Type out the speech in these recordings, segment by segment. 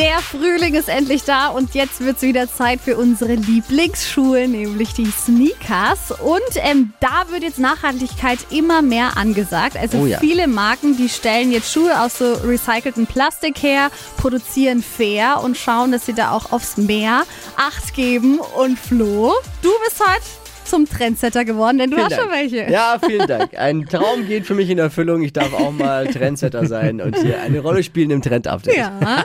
Der Frühling ist endlich da und jetzt wird es wieder Zeit für unsere Lieblingsschuhe, nämlich die Sneakers. Und ähm, da wird jetzt Nachhaltigkeit immer mehr angesagt. Also Oh ja. viele Marken, die stellen jetzt Schuhe aus so recyceltem Plastik her, produzieren fair und schauen, dass sie da auch aufs Meer Acht geben. Und Flo, du bist heute zum Trendsetter geworden, denn du Vielen hast schon Dank. welche. Ja, vielen Dank. Ein Traum geht für mich in Erfüllung. Ich darf auch mal Trendsetter sein und hier eine Rolle spielen im Trend-Update. Ja.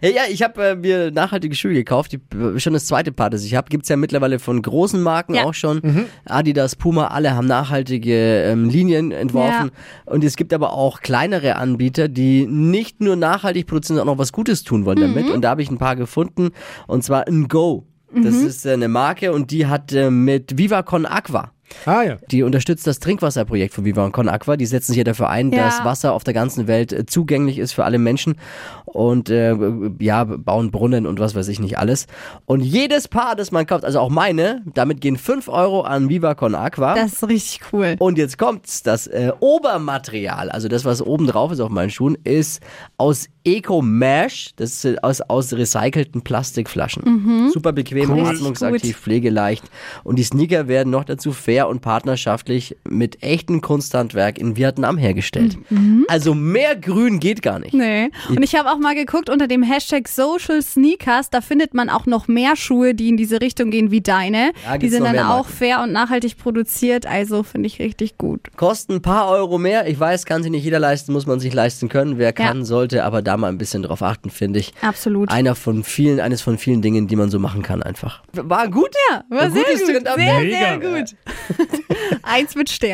Hey, ja, ich habe äh, mir nachhaltige Schuhe gekauft. Die, äh, schon das zweite Paar, das ich habe. Gibt's ja mittlerweile von großen Marken Ja. auch schon. Adidas, Puma, alle haben nachhaltige ähm, Linien entworfen. Und es gibt aber auch kleinere Anbieter, die nicht nur nachhaltig produzieren, sondern auch noch was Gutes tun wollen damit. Und da habe ich ein paar gefunden. Und zwar ein Go. Das ist äh, eine Marke und die hat äh, mit Viva Con Aqua. Ah ja. Die unterstützt das Trinkwasserprojekt von Viva Con Aqua. Die setzen sich ja dafür ein, Ja. dass Wasser auf der ganzen Welt äh, zugänglich ist für alle Menschen und äh, ja, bauen Brunnen und was weiß ich nicht alles. Und jedes Paar, das man kauft, also auch meine, damit gehen 5 Euro an Viva Con Aqua. Das ist richtig cool. und jetzt kommt's, das äh, Obermaterial, also das, was oben drauf ist auf meinen Schuhen, ist aus Eco Mesh, das ist aus, aus recycelten Plastikflaschen. Super bequem, Cool. atmungsaktiv, pflegeleicht. Und die Sneaker werden noch dazu fair und partnerschaftlich mit echtem Kunsthandwerk in Vietnam hergestellt. Also mehr grün geht gar nicht. Nee. Und ich habe auch mal geguckt unter dem Hashtag Social Sneakers, da findet man auch noch mehr Schuhe, die in diese Richtung gehen wie deine. Ja, die sind dann auch fair und nachhaltig produziert, also finde ich richtig gut. Kosten ein paar Euro mehr. Ich weiß, kann sich nicht jeder leisten, muss man sich leisten können. Wer kann, sollte aber da mal ein bisschen drauf achten, finde ich. Absolut. Einer von vielen, eines von vielen Dingen, die man so machen kann einfach. War gut? ja, war Ein sehr gut. Sehr, sehr gut. Eins mit Stern.